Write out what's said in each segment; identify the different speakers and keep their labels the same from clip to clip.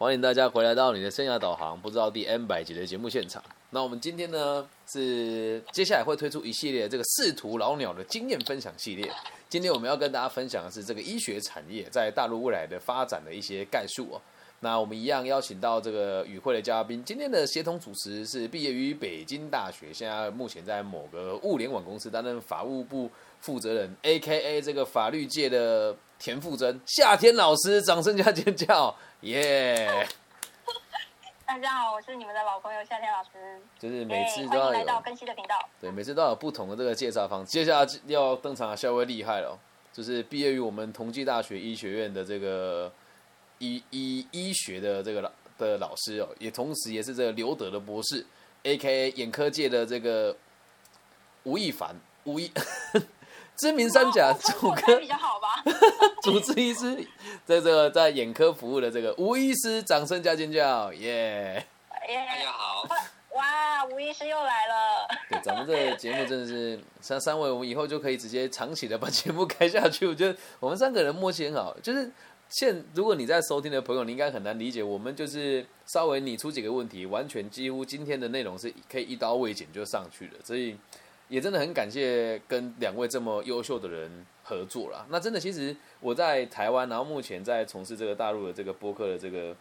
Speaker 1: 欢迎大家回来到你的生涯导航，不知道第 N 百集的节目现场。那我们今天呢是接下来会推出一系列这个仕途老鸟的经验分享系列。今天我们要跟大家分享的是这个医学产业在大陆未来的发展的一些概述哦。那我们一样邀请到这个与会的嘉宾，今天的协同主持是毕业于北京大学，现在目前在某个物联网公司担任法务部负责人，A.K.A 这个法律界的田馥甄，夏天老师，掌声加尖叫，耶！
Speaker 2: 大家好，我是你们的老朋友夏天老师，
Speaker 1: 就是每次都要有
Speaker 2: 来到更新的频道。
Speaker 1: 对，每次都有不同的这个介绍方式。接下来要登场的稍微厉害了哦，就是毕业于我们同济大学医学院的这个医医医学的这个老的老师哦，也同时也是这个刘德的博士，A.K.A 眼科界的这个吴亦凡，吴亦 知名三甲
Speaker 2: 我
Speaker 1: 主科
Speaker 2: 比较好吧？
Speaker 1: 主治医师，在这个在眼科服务的这个吴医师，掌声加尖叫，耶！
Speaker 2: 耶
Speaker 3: 大家好，
Speaker 2: 哇，吴医师又来了。
Speaker 1: 对，咱们这个节目真的是三三位，我们以后就可以直接长期的把节目开下去。我觉得我们三个人默契很好，就是现如果你在收听的朋友，你应该很难理解，我们就是稍微你出几个问题，完全几乎今天的内容是可以一刀未剪就上去了，所以也真的很感谢跟两位这么优秀的人合作啦。那真的，其实我在台湾，然后目前在从事这个大陆的这个播客的这个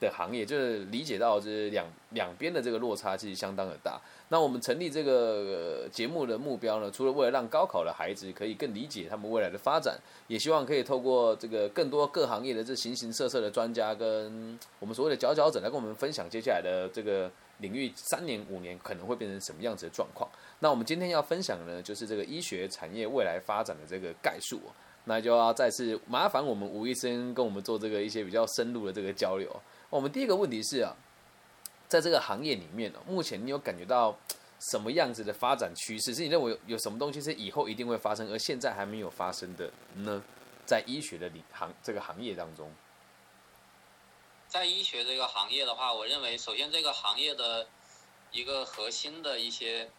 Speaker 1: 的行业，就是理解到就是两两边的这个落差其实相当的大。那我们成立这个、节目的目标呢，除了为了让高考的孩子可以更理解他们未来的发展，也希望可以透过这个更多各行业的这形形色色的专家跟我们所谓的佼佼者来跟我们分享接下来的这个领域三年五年可能会变成什么样子的状况。那我们今天要分享的呢，就是这个医学产业未来发展的这个概述。那就要再次麻烦我们吴医生跟我们做这个一些比较深入的这个交流。我们第一个问题是啊，在这个行业里面呢、目前你有感觉到什么样子的发展趋势？是你认为有有什么东西是以后一定会发生，而现在还没有发生的呢？在医学的领行这个行业当中，
Speaker 3: 在医学这个行业的话，我认为首先这个行业的一个核心的一些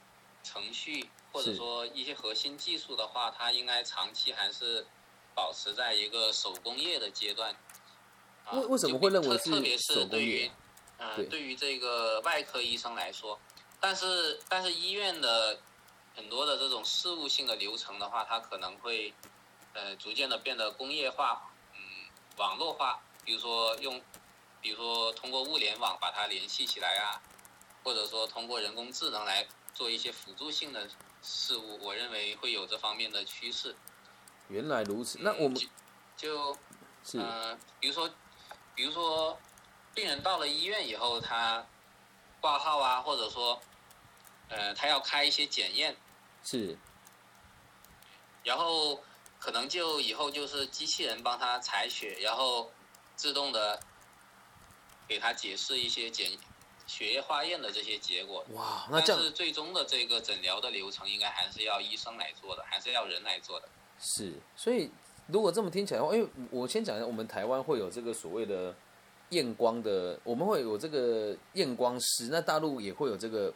Speaker 3: 程序或者说一些核心技术的话，它应该长期还是保持在一个手工业的阶段。啊
Speaker 1: 为为什么会认为是
Speaker 3: 特特别是对于
Speaker 1: 嗯
Speaker 3: 呃
Speaker 1: 对
Speaker 3: 对于这个外科医生来说，但是但是医院的很多的这种事务性的流程的话，它可能会呃逐渐的变得工业化，嗯，网络化，比如说用，比如说通过物联网把它联系起来啊，或者说通过人工智能来做一些辅助性的事物，我认为会有这方面的趋势。
Speaker 1: 原来如此。那
Speaker 3: 嗯
Speaker 1: 我们
Speaker 3: 就
Speaker 1: 是
Speaker 3: 呃，比如说，比如说，病人到了医院以后，他挂号啊，或者说，呃，他要开一些检验，
Speaker 1: 是
Speaker 3: 然后可能就以后就是机器人帮他采血，然后自动的给他解释一些检血液化验的这些结果。
Speaker 1: 哇，那
Speaker 3: 但
Speaker 1: 这样
Speaker 3: 是最终的这个诊疗的流程，应该还是要医生来做的，还是要人来做的。
Speaker 1: 是，所以如果这么听起来的话，因为我先讲一下，我们台湾会有这个所谓的验光的，我们会有这个验光师，那大陆也会有这个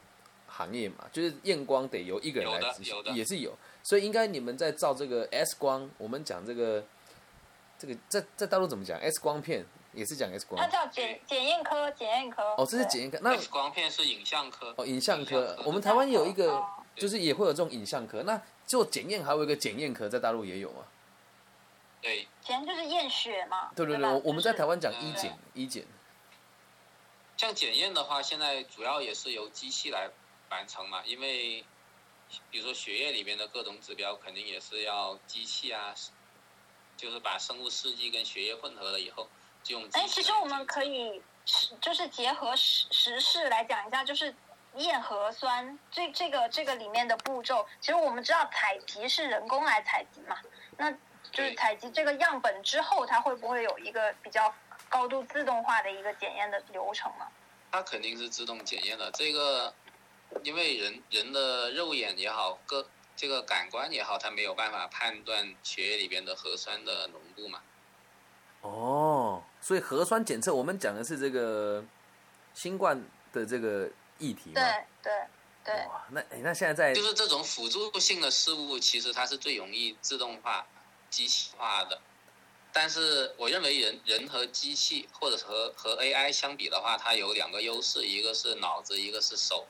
Speaker 1: 行业嘛，就是验光得由一个人来执行
Speaker 3: 有，的
Speaker 1: 也是有，所以应该你们在照这个 X 光，我们讲这个这个在在大陆怎么讲？X 光片，也是讲 X 光
Speaker 2: 它，叫检检验科，检验科。
Speaker 1: 哦，这是检验科，那
Speaker 3: X 光片是影像科，
Speaker 1: 哦，影像科
Speaker 3: 像，科。
Speaker 1: 我们台湾有一个
Speaker 2: 哦，
Speaker 1: 就是也会有这种影像科，那做检验还有一个检验科，在大陆也有啊？
Speaker 3: 对，
Speaker 2: 检验就是验血嘛。
Speaker 1: 对对对，我我们在台湾讲
Speaker 3: 呃
Speaker 1: 医检，医检
Speaker 3: 像检验的话，现在主要也是由机器来完成嘛，因为比如说血液里面的各种指标，肯定也是要机器啊，就是把生物试剂跟血液混合了以后，就用
Speaker 2: 哎，其实我们可以是就是结合时时事来讲一下，就是验核酸这这个这个里面的步骤。其实我们知道采集是人工来采集嘛，那就是采集这个样本之后，它会不会有一个比较高度自动化的一个检验的流程呢？
Speaker 3: 它肯定是自动检验的。这个因为人人的肉眼也好，各这个感官也好，它没有办法判断血液里边的核酸的浓度嘛。
Speaker 1: 哦，所以核酸检测，我们讲的是这个新冠的这个议题嘛？
Speaker 2: 对对对，
Speaker 1: 哇，那哎，那现在在
Speaker 3: 就是这种辅助性的事物，其实它是最容易自动化、机器化的。但是我认为人人和机器或者是和和 AI 相比的话，它有两个优势，一个是脑子，一个是手。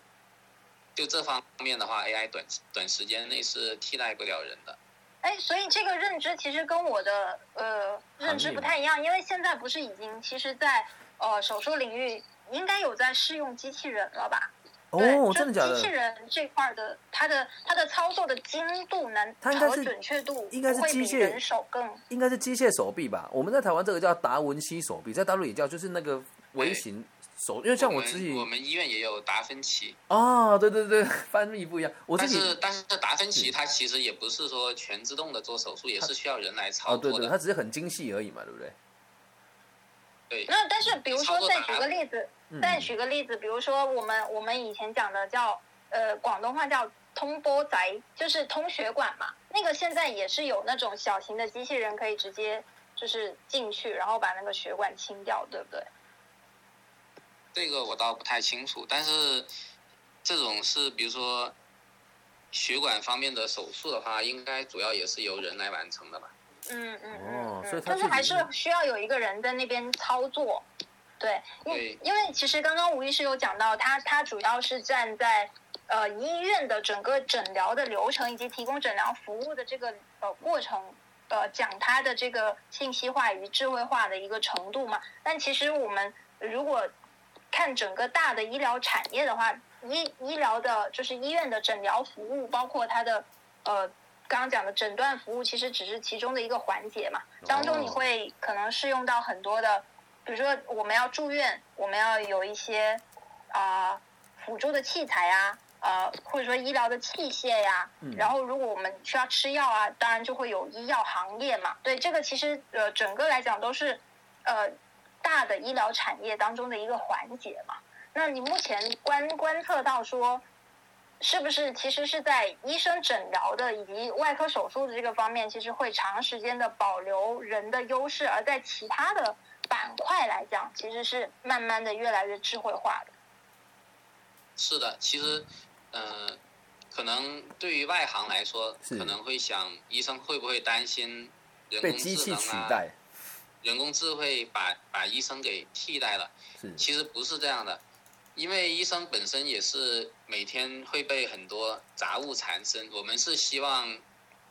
Speaker 3: 就这方面的话，AI 短短时间内是替代不了人的。
Speaker 2: 哎，所以这个认知其实跟我的呃认知不太一样，因为现在不是已经其实，在呃手术领域应该有在试用机器人了吧？
Speaker 1: 哦，真的假
Speaker 2: 的？机器人这块的，它的它的操作的精度能和准确度，
Speaker 1: 应该是机械
Speaker 2: 人手更，
Speaker 1: 应该是机械手臂吧？我们在台湾这个叫达文西手臂，在大陆也叫，就是那个微型手，因为像
Speaker 3: 我
Speaker 1: 自己，
Speaker 3: 我们医院也有达芬奇。
Speaker 1: 哦，对对对，翻译不一样。我
Speaker 3: 但是但是达芬奇它其实也不是说全自动的做手术，也是需要人来操
Speaker 1: 作的。对对，它只是很精细而已嘛，对不对？
Speaker 3: 对。
Speaker 2: 那但是比如说再举个例子。再举个例子，比如说我们我们以前讲的叫呃广东话叫通波仔，就是通血管嘛。那个现在也是有那种小型的机器人可以直接就是进去，然后把那个血管清掉，对不对？
Speaker 3: 这个我倒不太清楚，但是这种是比如说血管方面的手术的话，应该主要也是由人来完成的吧？
Speaker 2: 嗯嗯嗯，但是还是需要有一个人在那边操作。对，因因为其实刚刚吴医师有讲到，他他主要是站在呃医院的整个诊疗的流程以及提供诊疗服务的这个呃过程，呃讲他的这个信息化与智慧化的一个程度嘛。但其实我们如果看整个大的医疗产业的话，医医疗的就是医院的诊疗服务，包括它的呃刚刚讲的诊断服务，其实只是其中的一个环节嘛。当中你会可能适用到很多的。比如说，我们要住院，我们要有一些啊辅助的器材呀，呃，或者说医疗的器械呀。然后，如果我们需要吃药啊，当然就会有医药行业嘛。对，这个其实呃，整个来讲都是呃大的医疗产业当中的一个环节嘛。那你目前观观测到说，是不是其实是在医生诊疗的以及外科手术的这个方面，其实会长时间的保留人的优势，而在其他的。板块来讲，其实是慢慢的越来越智慧化的。
Speaker 3: 是的，其实，嗯，可能对于外行来说，可能会想，医生会不会担心人工智能啊？人工智慧把把医生给替代了？其实不是这样的，因为医生本身也是每天会被很多杂物缠身，我们是希望。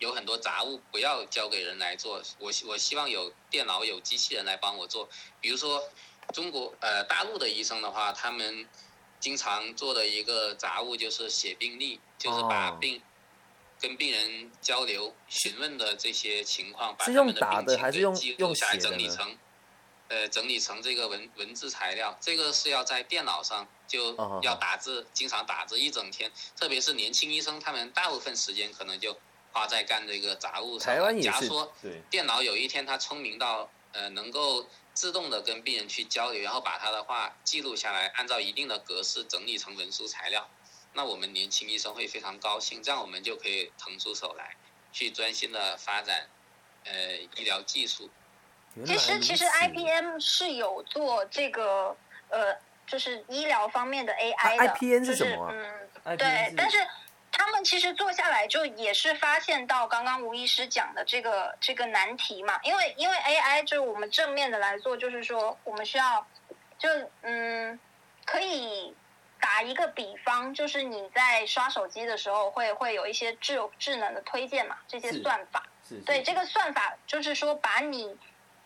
Speaker 3: 有很多杂物不要交给人来做，我我希望有电脑有机器人来帮我做。比如说，中国呃大陆的医生的话，他们经常做的一个杂物就是写病历，就是把病跟病人交流询问的这些情况，把他们的病情给记录下来，整理成呃整理成这个文文字材料。这个是要在电脑上就要打字，经常打字一整天。特别是年轻医生，他们大部分时间可能就。花在干这个杂物上。假如说电脑有一天它聪明到呃能够自动的跟病人去交流，然后把他的话记录下来，按照一定的格式整理成文书材料，那我们年轻医生会非常高兴，这样我们就可以腾出手来去专心的发展呃医疗技术。
Speaker 2: 其实其实 IPM 是有做这个呃就是医疗方面的 AI 的
Speaker 1: ，IPN 是什
Speaker 2: 么？嗯，对，但是。他们其实做下来就也是发现到刚刚吴医师讲的这个这个难题嘛，因为因为 AI 就是我们正面的来做，就是说我们需要就嗯可以打一个比方，就是你在刷手机的时候会会有一些智智能的推荐嘛，这些算法，对这个算法就是说把你。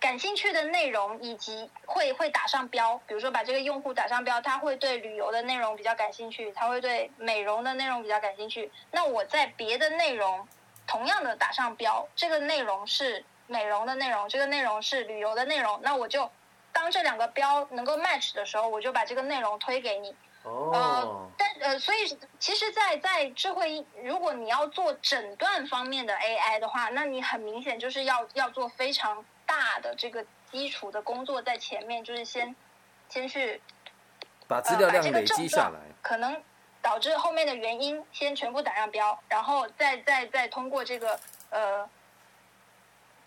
Speaker 2: 感兴趣的内容以及会会打上标，比如说把这个用户打上标，他会对旅游的内容比较感兴趣，他会对美容的内容比较感兴趣。那我在别的内容同样的打上标，这个内容是美容的内容，这个内容是旅游的内容，那我就当这两个标能够 match 的时候，我就把这个内容推给你。
Speaker 1: 哦。
Speaker 2: 但呃，所以其实，在在智慧，如果你要做诊断方面的 AI 的话，那你很明显就是要要做非常。大的这个基础的工作在前面，就是先先去
Speaker 1: 把资料量累积下来，
Speaker 2: 可能导致后面的原因先全部打上标，然后再再再通过这个呃，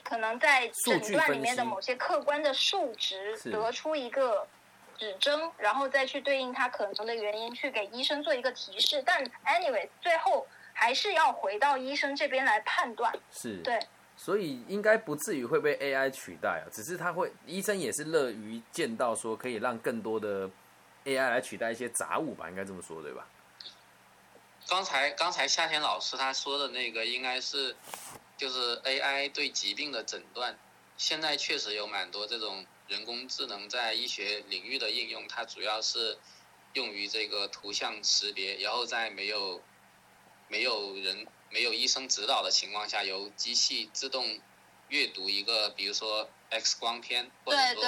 Speaker 2: 可能在诊断里面的某些客观的数值得出一个指征，然后再去对应它可能的原因，去给医生做一个提示。但 anyway，最后还是要回到医生这边来判断。
Speaker 1: 是
Speaker 2: 对。
Speaker 1: 所以应该不至于会被 AI 取代啊，只是他会医生也是乐于见到说可以让更多的 AI 来取代一些杂物吧，应该这么说对吧？
Speaker 3: 刚才刚才夏天老师他说的那个应该是就是 AI 对疾病的诊断，现在确实有蛮多这种人工智能在医学领域的应用，它主要是用于这个图像识别，然后在没有没有人没有医生指导的情况下，由机器自动阅读一个，比如说 X 光片或者说，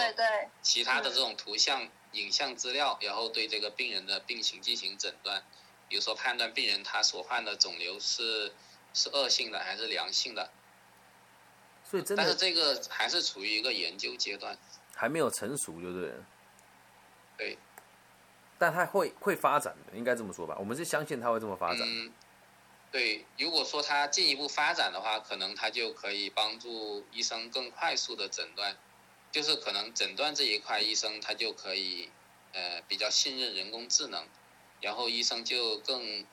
Speaker 3: 其他的这种图像、影像资料，然后对这个病人的病情进行诊断，比如说判断病人他所患的肿瘤是是恶性的还是良性的，
Speaker 1: 所以真的
Speaker 3: 但是这个还是处于一个研究阶段。
Speaker 1: 还没有成熟，就对了。
Speaker 3: 对，
Speaker 1: 但它会会发展的，应该这么说吧？我们是相信它会这么发展。
Speaker 3: 嗯，对，如果说它进一步发展的话，可能它就可以帮助医生更快速的诊断，就是可能诊断这一块，医生他就可以呃比较信任人工智能，然后医生就更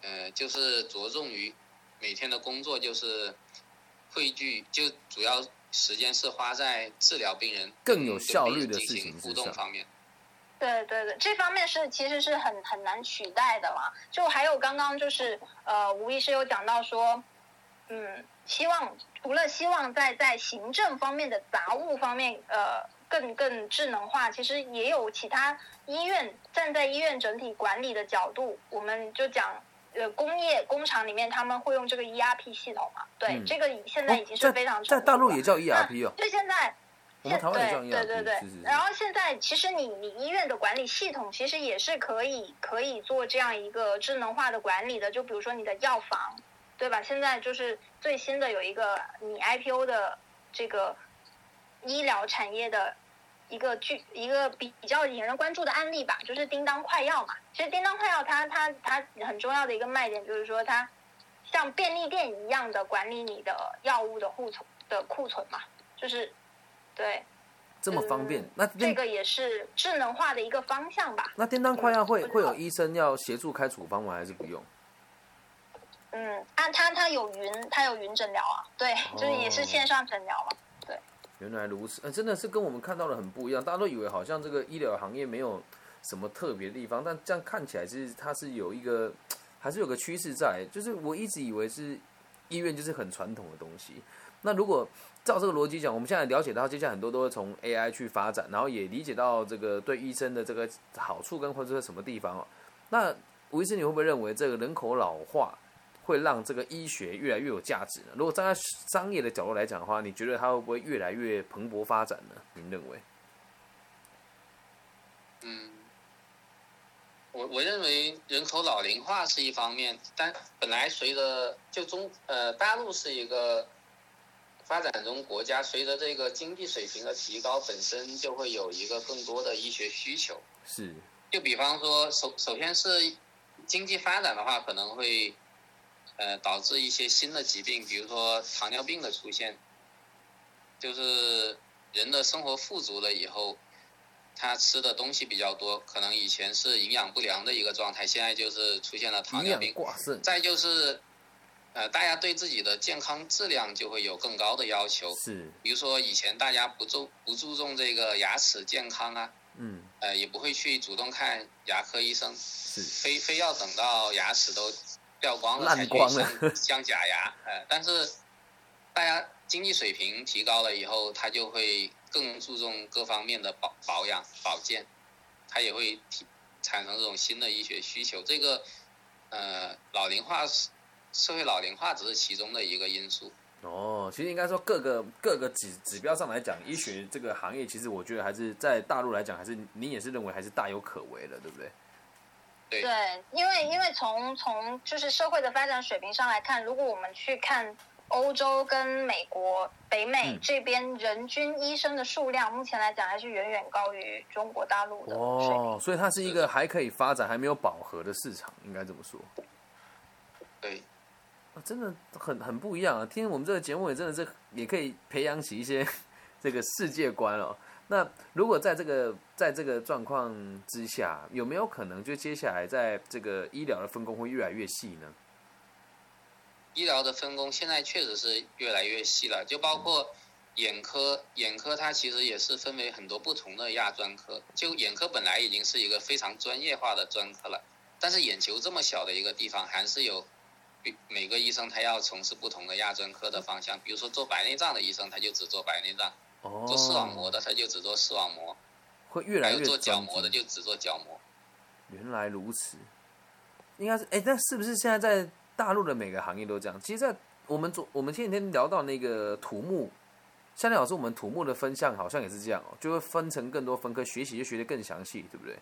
Speaker 3: 呃就是着重于每天的工作就是汇聚，就主要时间是花在治疗病人
Speaker 1: 更有效率的
Speaker 3: 进行互
Speaker 1: 事情之上
Speaker 3: 动方面。
Speaker 2: 对对对，这方面是其实是很很难取代的嘛。就还有刚刚就是呃，吴医师有讲到说，嗯，希望除了希望在在行政方面的杂物方面，呃，更更智能化，其实也有其他医院站在医院整体管理的角度，我们就讲。呃，工业工厂里面他们会用这个 ERP 系统嘛？对，
Speaker 1: 嗯
Speaker 2: 这个现在已经是非常
Speaker 1: 哦在大陆也叫 ERP 哦，
Speaker 2: 就现在，
Speaker 1: 我们台湾也叫
Speaker 2: 对对对对
Speaker 1: 是是是
Speaker 2: 然后现在其实你你医院的管理系统其实也是可以可以做这样一个智能化的管理的，就比如说你的药房，对吧？现在就是最新的有一个你 IPO 的这个医疗产业的一个具一个比比较引人关注的案例吧，就是叮当快药嘛。其实叮当快药它它它很重要的一个卖点就是说它像便利店一样的管理你的药物的库存的库存嘛，就是对。
Speaker 1: 这么方便
Speaker 2: 嗯。
Speaker 1: 那
Speaker 2: 这个也是智能化的一个方向吧。
Speaker 1: 那叮当快药会
Speaker 2: 嗯
Speaker 1: 会有医生要协助开处方吗？还是不用？
Speaker 2: 嗯，啊，它它有云，它有云诊疗啊，对，就是也是线上诊疗嘛。
Speaker 1: 原来如此，呃，真的是跟我们看到的很不一样。大家都以为好像这个医疗行业没有什么特别的地方，但这样看起来是它是有一个，还是有个趋势在。就是我一直以为是医院就是很传统的东西。那如果照这个逻辑讲，我们现在了解到，接下来很多都会从 AI 去发展，然后也理解到这个对医生的这个好处跟或者是什么地方。那吴医师，你会不会认为这个人口老化会让这个医学越来越有价值呢？如果站在商业的角度来讲的话，你觉得它会不会越来越蓬勃发展呢？您认为？
Speaker 3: 嗯，我我认为人口老龄化是一方面，但本来随着就中呃大陆是一个发展中国家，随着这个经济水平的提高，本身就会有一个更多的医学需求。
Speaker 1: 是，
Speaker 3: 就比方说，首首先是经济发展的话，可能会呃导致一些新的疾病，比如说糖尿病的出现，就是人的生活富足了以后，他吃的东西比较多，可能以前是营养不良的一个状态，现在就是出现了糖尿病。再就是，呃，大家对自己的健康质量就会有更高的要求。
Speaker 1: 是，
Speaker 3: 比如说以前大家不注不注重这个牙齿健康啊，
Speaker 1: 嗯，
Speaker 3: 呃，也不会去主动看牙科医生，
Speaker 1: 是，
Speaker 3: 非非要等到牙齿都掉光了才去镶镶假牙。呃，但是大家经济水平提高了以后，他就会更注重各方面的保保养保健，他也会提产生这种新的医学需求。这个呃，老龄化是社会老龄化只是其中的一个因素。
Speaker 1: 哦，其实应该说各个各个指指标上来讲，医学这个行业，其实我觉得还是在大陆来讲，还是你也是认为还是大有可为的，对不对？
Speaker 3: 对
Speaker 2: 对，因为因为从从就是社会的发展水平上来看，如果我们去看欧洲跟美国、北美
Speaker 1: 嗯
Speaker 2: 这边人均医生的数量，目前来讲还是远远高于中国大陆的。
Speaker 1: 哦，所以它是一个还可以发展、还没有饱和的市场，应该这么说。
Speaker 3: 对，
Speaker 1: 真的很很不一样啊！听我们这个节目也真的是也可以培养起一些 这个世界观哦。那如果在这个在这个状况之下，有没有可能就接下来在这个医疗的分工会越来越细呢？
Speaker 3: 医疗的分工现在确实是越来越细了，就包括眼科，眼科它其实也是分为很多不同的亚专科。就眼科本来已经是一个非常专业化的专科了，但是眼球这么小的一个地方，还是有每个医生他要从事不同的亚专科的方向。比如说做白内障的医生，他就只做白内障；做视网膜的，他就只做视网膜。
Speaker 1: 会越来越
Speaker 3: 做角膜的就只做角膜。
Speaker 1: 原来如此，应该是哎，那是不是现在在大陆的每个行业都这样？其实，在我们昨我们前几天聊到那个土木，夏天老师，我们土木的分项好像也是这样哦，就会分成更多分科，学习就学得更详细，对不对？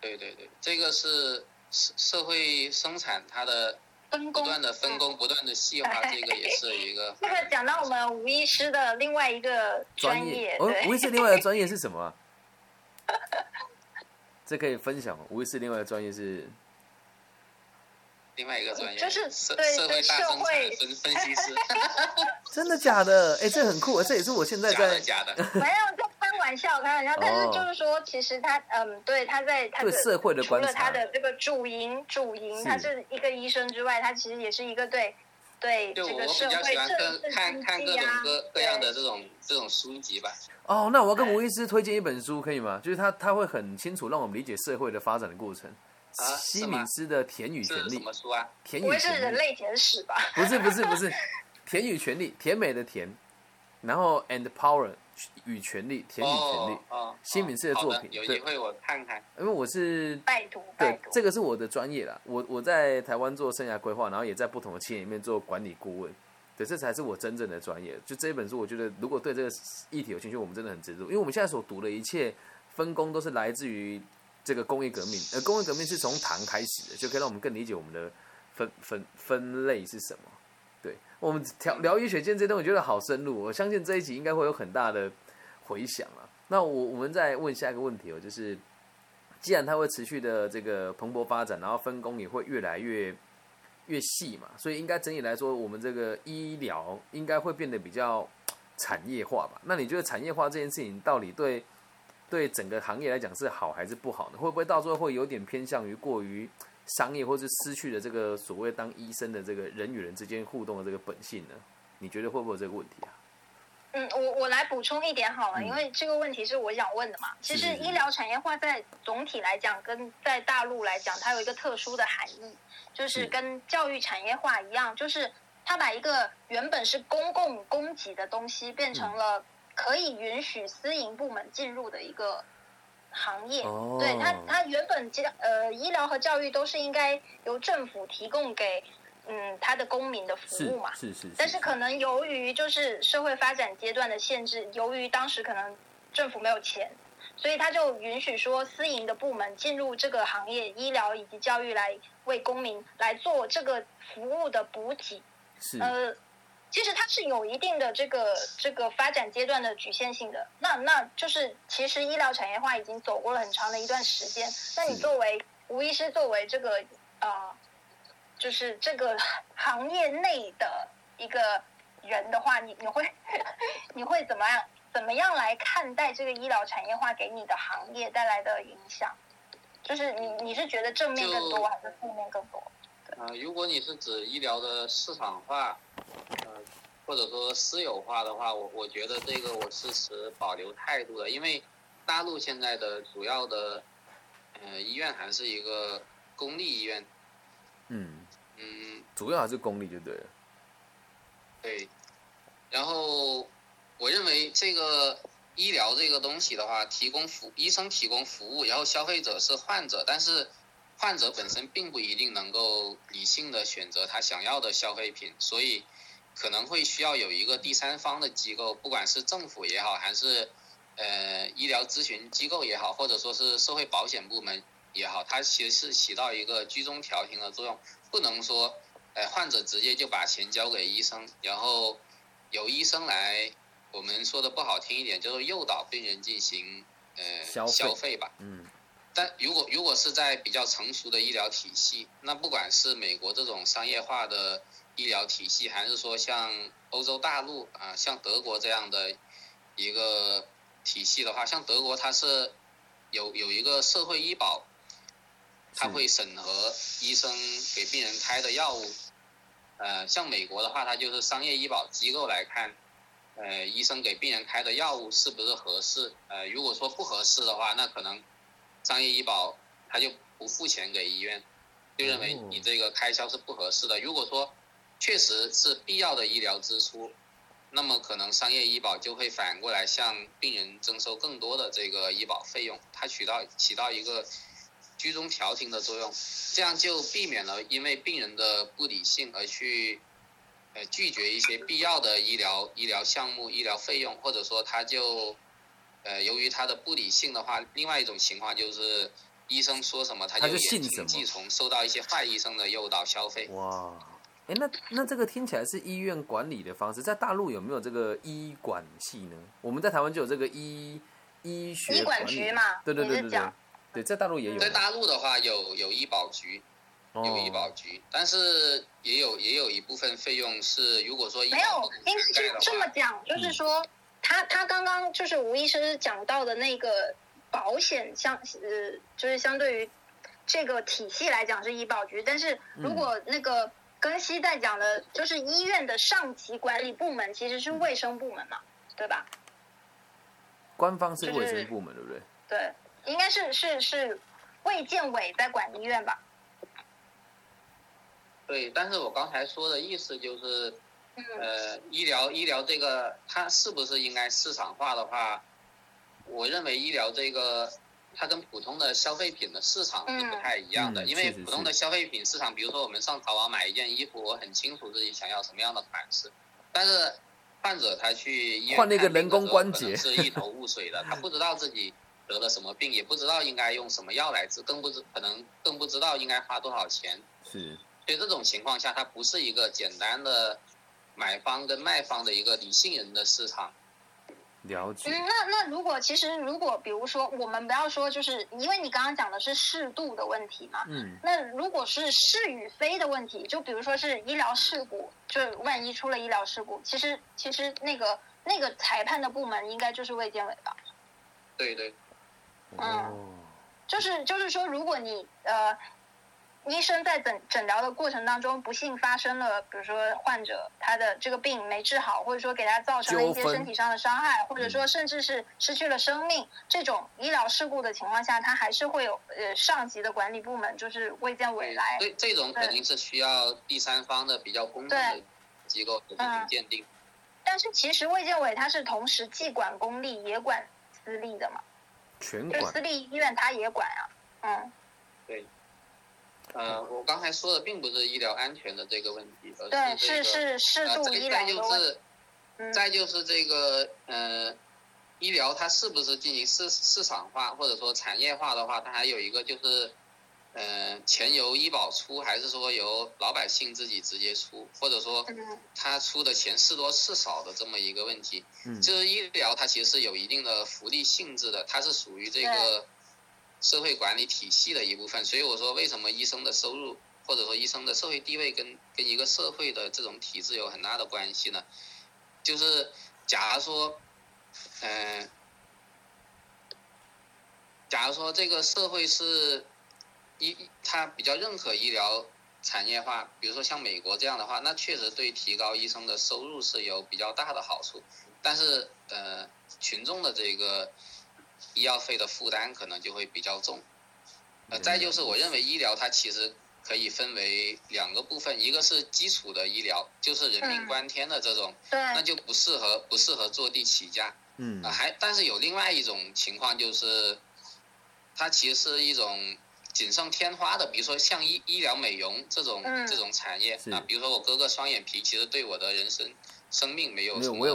Speaker 3: 对对对，这个是社社会生产它的
Speaker 2: 分
Speaker 3: 工，不断的分工，不断的细化，这个也是一个。
Speaker 2: 这个讲到我们吴医师的另外一个专业，
Speaker 1: 吴医师另外一个专业是什么？这可以分享，吴医师另外一个专业是
Speaker 3: 另外一个专业，
Speaker 2: 就是
Speaker 3: 社
Speaker 2: 社
Speaker 3: 会大生产分分析师。
Speaker 1: 真的假的？哎，这很酷，这也是我现在在
Speaker 3: 假的，
Speaker 2: 玩笑，开玩笑。但是就是说，其实他嗯，对他在他的
Speaker 1: 社会的
Speaker 2: 除了他的这个主营主营，他是一个医生之外，他其实也是一个对。对，
Speaker 3: 就我比较喜欢看看各种各各样的这种这种书籍吧。
Speaker 1: 哦，那我要跟吴医师推荐一本书可以吗？就是他他会很清楚让我们理解社会的发展的过程。
Speaker 3: 啊，
Speaker 1: 西敏斯的《田与权利》
Speaker 3: 什么书啊？
Speaker 1: 田与权利。
Speaker 2: 是人类简史吧？
Speaker 1: 不是不是不是，田与权利，甜美的甜，然后 and power。与权力，田与权力，新敏式的作品，
Speaker 3: 有机会我看看。
Speaker 1: 因为我是
Speaker 2: 拜读，
Speaker 1: 对，这个是我的专业啦。我我在台湾做生涯规划，然后也在不同的企业里面做管理顾问，对，这才是我真正的专业。就这一本书，我觉得如果对这个议题有兴趣，我们真的很值得。因为我们现在所读的一切分工都是来自于这个工业革命，而工业革命是从糖开始的，就可以让我们更理解我们的分分分类是什么。对我们聊聊医学界这东西，我觉得好深入。我相信这一集应该会有很大的回响啊。那我我们再问下一个问题哦，就是既然它会持续的这个蓬勃发展，然后分工也会越来越越细嘛，所以应该整体来说，我们这个医疗应该会变得比较产业化吧？那你觉得产业化这件事情到底对对整个行业来讲是好还是不好呢？会不会到最后会有点偏向于过于？商业，或是失去了这个所谓当医生的这个人与人之间互动的这个本性呢？你觉得会不会有这个问题啊？
Speaker 2: 嗯，我我来补充一点好了，因为这个问题是我想问的嘛。其实医疗产业化在总体来讲，跟在大陆来讲，它有一个特殊的含义，就是跟教育产业化一样，就是它把一个原本是公共供给的东西，变成了可以允许私营部门进入的一个。行业，对他，他原本教呃医疗和教育都是应该由政府提供给嗯他的公民的服务嘛，
Speaker 1: 是是。
Speaker 2: 但是可能由于就是社会发展阶段的限制，由于当时可能政府没有钱，所以他就允许说私营的部门进入这个行业，医疗以及教育来为公民来做这个服务的补给，
Speaker 1: 是
Speaker 2: 呃。其实它是有一定的这个这个发展阶段的局限性的。那那就是其实医疗产业化已经走过了很长的一段时间。那你作为吴医师，作为这个啊，就是这个行业内的一个人的话，你你会 你会怎么样怎么样来看待这个医疗产业化给你的行业带来的影响？就是你你是觉得正面更多还是负面更多？
Speaker 3: 啊，如果你是指医疗的市场化。呃，或者说私有化的话，我我觉得这个我是持保留态度的，因为大陆现在的主要的呃医院还是一个公立医院。
Speaker 1: 嗯
Speaker 3: 嗯，
Speaker 1: 主要还是公立就对了。
Speaker 3: 对，然后我认为这个医疗这个东西的话，提供服医生提供服务，然后消费者是患者，但是患者本身并不一定能够理性的选择他想要的消费品，所以。可能会需要有一个第三方的机构，不管是政府也好，还是呃医疗咨询机构也好，或者说是社会保险部门也好，它其实是起到一个居中调停的作用。不能说，呃患者直接就把钱交给医生，然后由医生来，我们说的不好听一点，就是诱导病人进行呃消费吧。
Speaker 1: 嗯。
Speaker 3: 但如果如果是在比较成熟的医疗体系，那不管是美国这种商业化的。医疗体系，还是说像欧洲大陆啊，像德国这样的一个体系的话，像德国它是有有一个社会医保，它会审核医生给病人开的药物，呃，像美国的话，它就是商业医保机构来看，呃，医生给病人开的药物是不是合适？呃，如果说不合适的话，那可能商业医保他就不付钱给医院，就认为你这个开销是不合适的。如果说确实是必要的医疗支出，那么可能商业医保就会反过来向病人征收更多的这个医保费用，它起到起到一个居中调停的作用，这样就避免了因为病人的不理性而去呃拒绝一些必要的医疗医疗项目、医疗费用，或者说他就呃由于他的不理性的话，另外一种情况就是医生说什么他就言听计从，受到一些坏医生的诱导消费。
Speaker 1: 哇。哎，那那这个听起来是医院管理的方式，在大陆有没有这个医管系呢？我们在台湾就有这个医医学
Speaker 2: 管局嘛？
Speaker 1: 对对对对对，对，在大陆也有。
Speaker 3: 在大陆的话，有有医保局，有医保局，但是也有也有一部分费用是，如果说
Speaker 2: 没有，应该是这么讲，就是说，他他刚刚就是吴医生讲到的那个保险相呃，就是相对于这个体系来讲是医保局，但是如果那个。根西在讲的，就是医院的上级管理部门其实是卫生部门嘛，对吧？
Speaker 1: 官方是卫生部门，对不对？
Speaker 2: 对，应该是是是卫健委在管医院吧？
Speaker 3: 对，但是我刚才说的意思就是，呃，医疗医疗这个它是不是应该市场化的话，我认为医疗这个。它跟普通的消费品的市场是不太一样的，因为普通的消费品市场，比如说我们上淘宝买一件衣服，我很清楚自己想要什么样的款式，但是患者他去医院
Speaker 1: 换那个人工关节
Speaker 3: 是一头雾水的，他 不知道自己得了什么病，也不知道应该用什么药来治，更不知可能更不知道应该花多少钱。
Speaker 1: 是，
Speaker 3: 所以这种情况下，它不是一个简单的买方跟卖方的一个理性人的市场。
Speaker 1: 了解。
Speaker 2: 嗯，那那如果其实如果比如说我们不要说，就是因为你刚刚讲的是适度的问题嘛。嗯。那如果是是与非的问题，就比如说是医疗事故，就万一出了医疗事故，其实其实那个那个裁判的部门应该就是卫健委吧？
Speaker 3: 对对。
Speaker 2: 嗯。就是就是说，如果你呃。医生在诊诊疗的过程当中，不幸发生了，比如说患者他的这个病没治好，或者说给他造成了一些身体上的伤害，或者说甚至是失去了生命，这种医疗事故的情况下，他还是会有呃上级的管理部门，就是卫健委来。
Speaker 3: 对，这种肯定是需要第三方的比较公正的机构进行鉴定。
Speaker 2: 但是其实卫健委它是同时既管公立也管私立的嘛，
Speaker 1: 全管。
Speaker 2: 私立医院它也管啊，嗯。
Speaker 3: 对。呃，我刚才说的并不是医疗安全的这个问题，
Speaker 2: 而是是是适度医疗
Speaker 3: 再就是，再就是这个呃，医疗它是不是进行市市场化或者说产业化的话，它还有一个就是，呃，钱由医保出还是说由老百姓自己直接出，或者说他出的钱是多是少的这么一个问题。嗯。就是医疗它其实是有一定的福利性质的，它是属于这个。社会管理体系的一部分，所以我说，为什么医生的收入或者说医生的社会地位跟跟一个社会的这种体制有很大的关系呢？就是假如说，嗯，假如说这个社会是医，他比较认可医疗产业化，比如说像美国这样的话，那确实对提高医生的收入是有比较大的好处。但是，呃，群众的这个。医药费的负担可能就会比较重，呃，再就是我认为医疗它其实可以分为两个部分，一个是基础的医疗，就是人命关天的这种，那就不适合不适合坐地起价，嗯，还但是有另外一种情况就是，它其实是一种锦上添花的，比如说像医医疗美容这种这种产业啊，比如说我割个双眼皮，其实对我的人生生命没有什么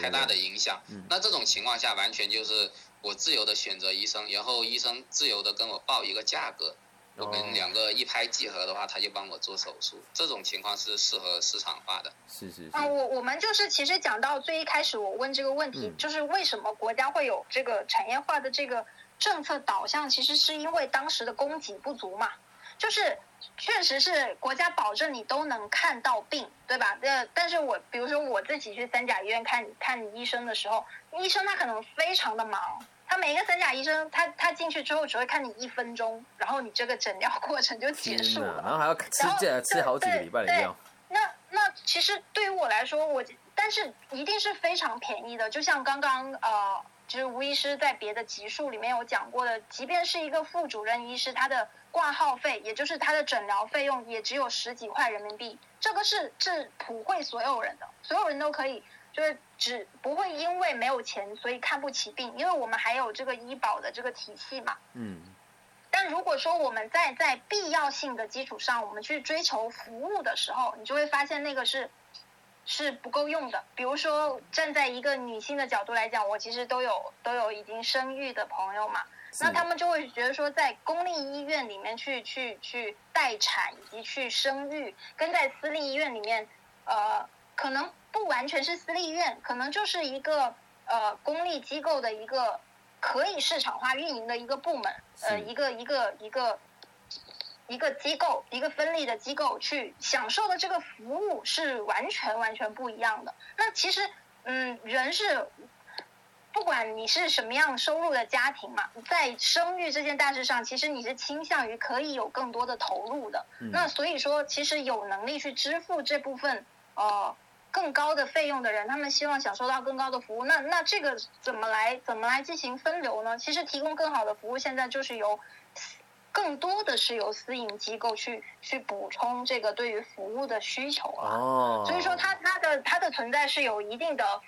Speaker 3: 太大的影响，那这种情况下完全就是。我自由的选择医生，然后医生自由的跟我报一个价格，我们两个一拍即合的话，他就帮我做手术。这种情况是适合市场化的。
Speaker 1: 是是。
Speaker 2: 啊，我我们就是其实讲到最一开始，我问这个问题，就是为什么国家会有这个产业化的这个政策导向？其实是因为当时的供给不足嘛。就是确实是国家保证你都能看到病，对吧？呃，但是我比如说我自己去三甲医院看看医生的时候，医生他可能非常的忙。他每一个三甲医生，他他进去之后只会看你一分钟，然后你这个诊疗过程就结束了，
Speaker 1: 然后还要吃这吃好几个礼拜的药。
Speaker 2: 那其实对于我来说，我但是一定是非常便宜的。就像刚刚呃，就是吴医师在别的集数里面有讲过的，即便是一个副主任医师，他的挂号费，也就是他的诊疗费用，也只有十几块人民币。这个是是普惠所有人的，所有人都可以，就是只不会因为没有钱所以看不起病，因为我们还有这个医保的这个体系嘛。
Speaker 1: 嗯。
Speaker 2: 但如果说我们在在必要性的基础上，我们去追求服务的时候，你就会发现那个是是不够用的。比如说，站在一个女性的角度来讲，我其实都有都有已经生育的朋友嘛，那他们就会觉得说，在公立医院里面去去去待产以及去生育，跟在私立医院里面，呃，可能不完全是私立医院，可能就是一个呃公立机构的一个。可以市场化运营的一个部门，呃，一个一个一个一个机构，一个分立的机构去享受的这个服务是完全完全不一样的。那其实，嗯，人是不管你是什么样收入的家庭嘛，在生育这件大事上，其实你是倾向于可以有更多的投入的。那所以说，其实有能力去支付这部分，呃。更高的费用的人，他们希望享受到更高的服务。那那这个怎么来怎么来进行分流呢？其实提供更好的服务，现在就是由更多的是由私营机构去去补充这个对于服务的需求了。哦。所以说，它它的它的存在是有一定的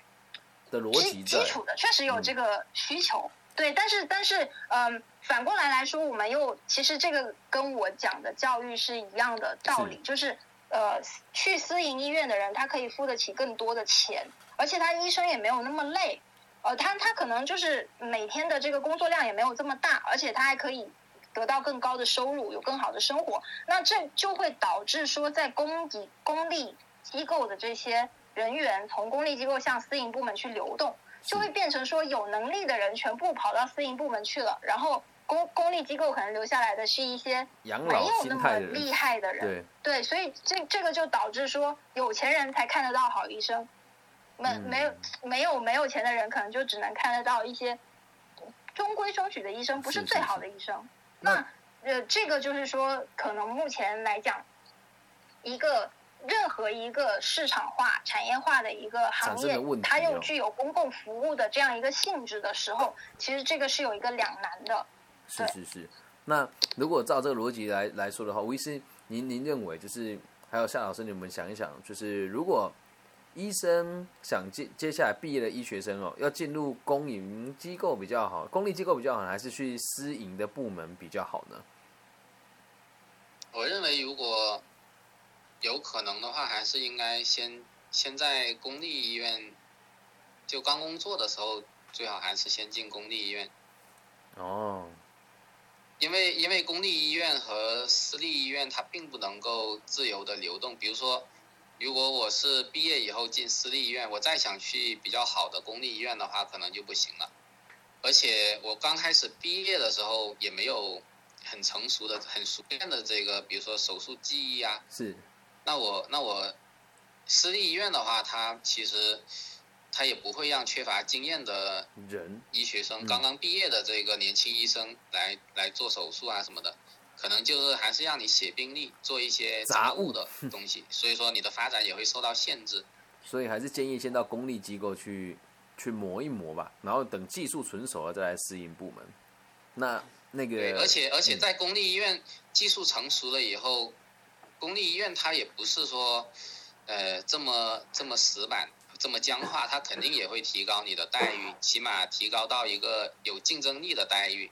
Speaker 1: 的逻辑
Speaker 2: 基础的，确实有这个需求。对，但是但是嗯，反过来来说，我们又其实这个跟我讲的教育是一样的道理，就是。呃，去私营医院的人，他可以付得起更多的钱，而且他医生也没有那么累，呃，他他可能就是每天的这个工作量也没有这么大，而且他还可以得到更高的收入，有更好的生活。那这就会导致说，在公立公立机构的这些人员从公立机构向私营部门去流动，就会变成说有能力的人全部跑到私营部门去了，然后。公公立机构可能留下来的是一些没有那么厉害的人，对，所以这这个就导致说有钱人才看得到好医生，没没有没有没有钱的人可能就只能看得到一些中规中矩的医生，不是最好的医生。那呃，这个就是说，可能目前来讲，一个任何一个市场化、产业化的一个行业，它又具有公共服务的这样一个性质的时候，其实这个是有一个两难的。
Speaker 1: 是是是，那如果照这个逻辑来来说的话，吴医师，您您认为就是还有夏老师，你们想一想，就是如果医生想接接下来毕业的医学生哦，要进入公营机构比较好，公立机构比较好，还是去私营的部门比较好呢？
Speaker 3: 我认为，如果有可能的话，还是应该先先在公立医院，就刚工作的时候，最好还是先进公立医院。哦。因为因为公立医院和私立医院它并不能够自由的流动，比如说，如果我是毕业以后进私立医院，我再想去比较好的公立医院的话，可能就不行了。而且我刚开始毕业的时候也没有很成熟的、很熟练的这个，比如说手术技艺啊。
Speaker 1: 是。
Speaker 3: 那我那我私立医院的话，它其实。他也不会让缺乏经验的
Speaker 1: 人
Speaker 3: 医学生刚刚毕业的这个年轻医生来来做手术啊什么的，可能就是还是让你写病历，做一些杂物的 东西，所以说你的发展也会受到限制。
Speaker 1: 所以还是建议先到公立机构去去磨一磨吧，然后等技术纯熟了再来适应部门。那那个，
Speaker 3: 而且而且在公立医院技术成熟了以后，公立医院它也不是说呃这么这么死板。这么僵化，它肯定也会提高你的待遇，起码提高到一个有竞争力的待遇，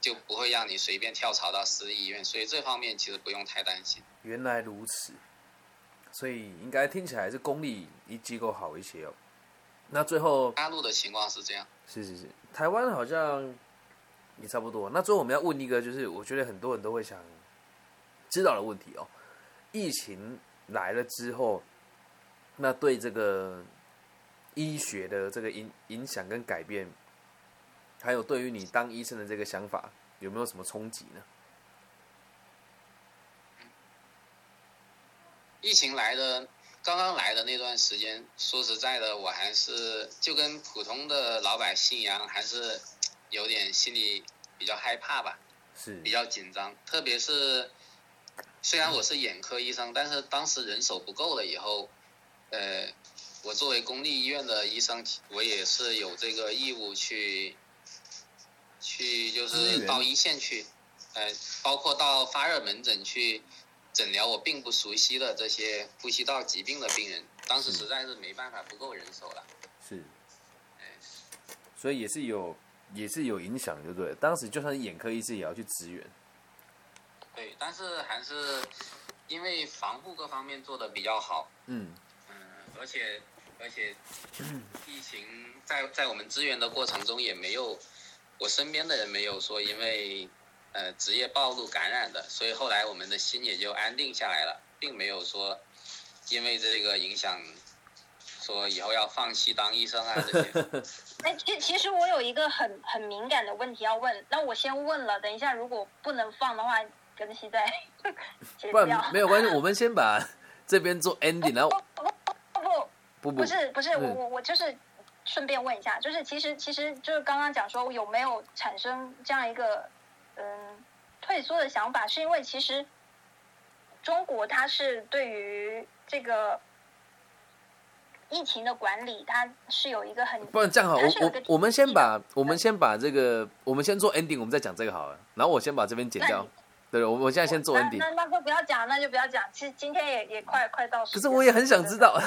Speaker 3: 就不会让你随便跳槽到私立医院，所以这方面其实不用太担心。
Speaker 1: 原来如此，所以应该听起来是公立医机构好一些哦。那最后
Speaker 3: 大陆的情况是这样，
Speaker 1: 是是是，台湾好像也差不多。那最后我们要问一个，就是我觉得很多人都会想知道的问题哦，疫情来了之后，那对这个。医学的这个影影响跟改变，还有对于你当医生的这个想法，有没有什么冲击呢？
Speaker 3: 疫情来的刚刚来的那段时间，说实在的，我还是就跟普通的老百姓一样，还是有点心里比较害怕吧，
Speaker 1: 是
Speaker 3: 比较紧张。特别是虽然我是眼科医生，但是当时人手不够了以后。呃，我作为公立医院的医生，我也是有这个义务去，去就是到一线去，呃，包括到发热门诊去诊疗我并不熟悉的这些呼吸道疾病的病人。当时实在是没办法，不够人手了。
Speaker 1: 是，所以也是有也是有影响，对不对？当时就算是眼科医师也要去支援。
Speaker 3: 对，但是还是因为防护各方面做的比较好，
Speaker 1: 嗯，
Speaker 3: 嗯，而且而且疫情在在我们支援的过程中也没有，我身边的人没有说因为呃职业暴露感染的，所以后来我们的心也就安定下来了，并没有说因为这个影响，说以后要放弃当医生啊这些。
Speaker 2: 哎，其其实我有一个很很敏感的问题要问，那我先问了，等一下如果不能放的话，跟西再 剪
Speaker 1: 不。没有关系，我们先把这边做 ending，然后
Speaker 2: 不不
Speaker 1: 不
Speaker 2: 不是不是，我
Speaker 1: 嗯
Speaker 2: 我我就是顺便问一下，就是其实其实就是刚刚讲说有没有产生这样一个嗯退缩的想法，是因为其实中国它是对于这个疫情的管理，它是有一个很
Speaker 1: 不然这样好，我我我们先把我们先把这个我们先做 ending，我们再讲这个好了，然后我先把这边剪掉。对，我我现在先做
Speaker 2: 那
Speaker 1: ending，
Speaker 2: 那那就不要讲，那就不要讲。其实今天也也快快到时，
Speaker 1: 可是我也很想知道。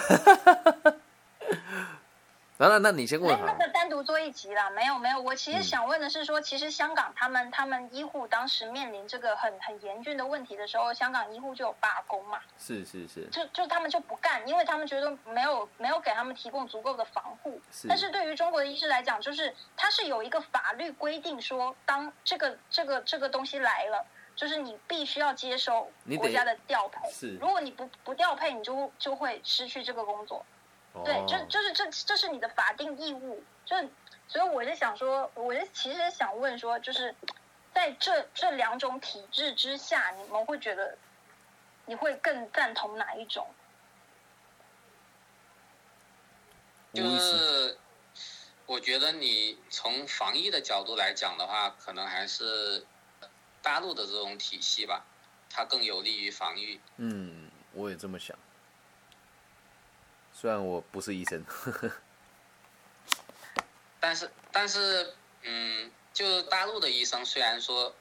Speaker 1: 然 后那那你先问好了，
Speaker 2: 那那个单独做一集啦，没有没有，我其实
Speaker 1: 嗯
Speaker 2: 想问的是说，其实香港他们他们医护当时面临这个很很严峻的问题的时候，香港医护就有罢工嘛，
Speaker 1: 是是是
Speaker 2: 就就他们就不干，因为他们觉得没有没有给他们提供足够的防护。
Speaker 1: 是
Speaker 2: 但是对于中国的医师来讲，就是他是有一个法律规定说，当这个这个这个东西来了。就是你必须要接
Speaker 1: 收
Speaker 2: 国家的调配，
Speaker 1: 是
Speaker 2: 如果你不不调配，你就就会失去这个工作。对，
Speaker 1: 哦
Speaker 2: 就就是这这是你的法定义务，就所以我是想说，我是其实想问说，就是在这这两种体制之下，你们会觉得你会更赞同哪一种？
Speaker 3: 就是我觉得你从防疫的角度来讲的话，可能还是大陆的这种体系吧，它更有利于防御。
Speaker 1: 嗯，我也这么想。虽然我不是医生，
Speaker 3: 但是但是，嗯，就大陆的医生虽然说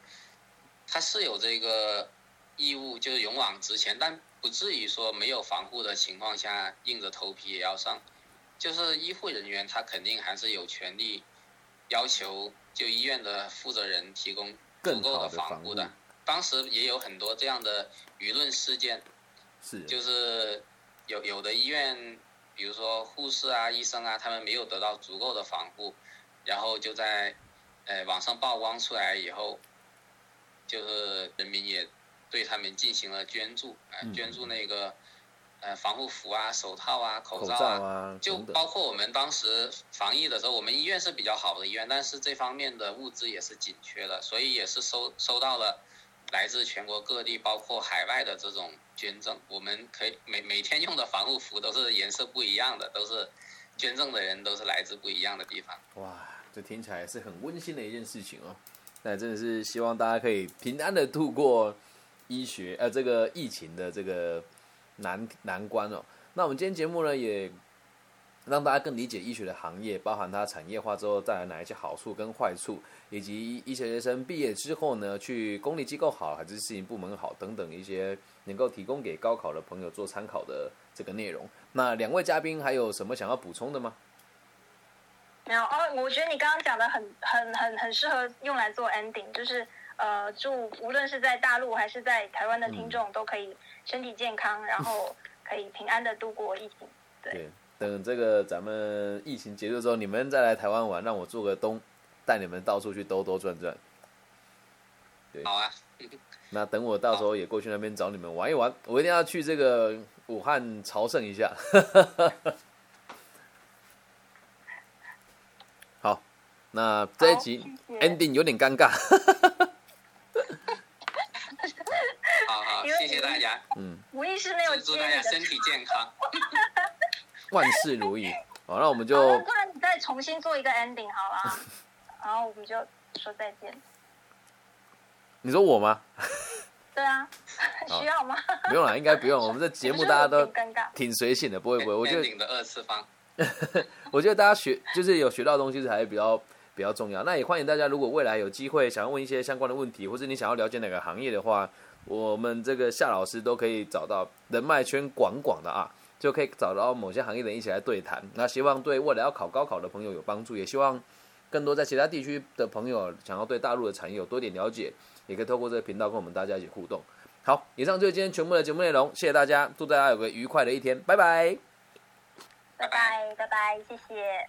Speaker 3: 他是有这个义务，就是勇往直前，但不至于说没有防护的情况下硬着头皮也要上。就是医护人员他肯定还是有权利要求就医院的负责人提供足
Speaker 1: 更
Speaker 3: 够的
Speaker 1: 防护
Speaker 3: 的。当时也有很多这样的舆论事件，
Speaker 1: 是
Speaker 3: 就是有有的医院，比如说护士啊、医生啊，他们没有得到足够的防护，然后就在呃网上曝光出来以后，就是人民也对他们进行了捐助，呃
Speaker 1: 嗯
Speaker 3: 捐助那个呃防护服啊、手套啊、口
Speaker 1: 口罩啊
Speaker 3: 就包括我们当时防疫的时候，我们医院是比较好的医院，但是这方面的物资也是紧缺的，所以也是收收到了来自全国各地，包括海外的这种捐赠。我们可以每每天用的防护服都是颜色不一样的，都是捐赠的人都是来自不一样的地方。
Speaker 1: 哇，这听起来是很温馨的一件事情哦。那真的是希望大家可以平安的度过医学呃这个疫情的这个难难关哦。那我们今天节目呢也让大家更理解医学的行业，包含它产业化之后带来哪一些好处跟坏处，以及医学学生毕业之后呢去公立机构好还是私营部门好等等一些能够提供给高考的朋友做参考的这个内容。那两位嘉宾还有什么想要补充的吗？
Speaker 2: 没有哦，我觉得你刚刚讲的很很很很适合用来做 ending，就是呃，祝无论是在大陆还是在台湾的听众都可以身体健康，然 后可以平安的度过疫情。对
Speaker 1: 对，等这个咱们疫情结束之后，你们再来台湾玩，让我做个东，带你们到处去兜兜转转。
Speaker 3: 好啊，
Speaker 1: 那等我到时候也过去那边找你们玩一玩，我一定要去这个武汉朝圣一下。好，那这一集 ending 有点尴尬，
Speaker 3: 好好，
Speaker 2: 因为
Speaker 3: 谢谢大家，
Speaker 1: 嗯，
Speaker 2: 无意识没有
Speaker 3: 祝
Speaker 2: 接你的
Speaker 3: 大家身体健康。
Speaker 1: 万事如意。好，那我们就
Speaker 2: 不然你再重新做一个 ending 好了啊，然后我们就说再见。
Speaker 1: 你说我吗？
Speaker 2: 对啊，需要尬吗？
Speaker 1: 不用了，应该不用。我们这节目大家都。挺随性的，不会不会。我觉得
Speaker 3: 的二次方，
Speaker 1: 我觉得大家学就是有学到东西，还是比较比较重要。那也欢迎大家，如果未来有机会想要问一些相关的问题，或者你想要了解哪个行业的话，我们这个夏老师都可以找到人脉圈广广的啊，就可以找到某些行业人一起来对谈。那希望对未来要考高考的朋友有帮助，也希望更多在其他地区的朋友想要对大陆的产业有多点了解，也可以透过这个频道跟我们大家一起互动。好，以上就是今天全部的节目内容，谢谢大家，祝大家有个愉快的一天，拜拜。
Speaker 2: 拜拜拜拜，谢谢。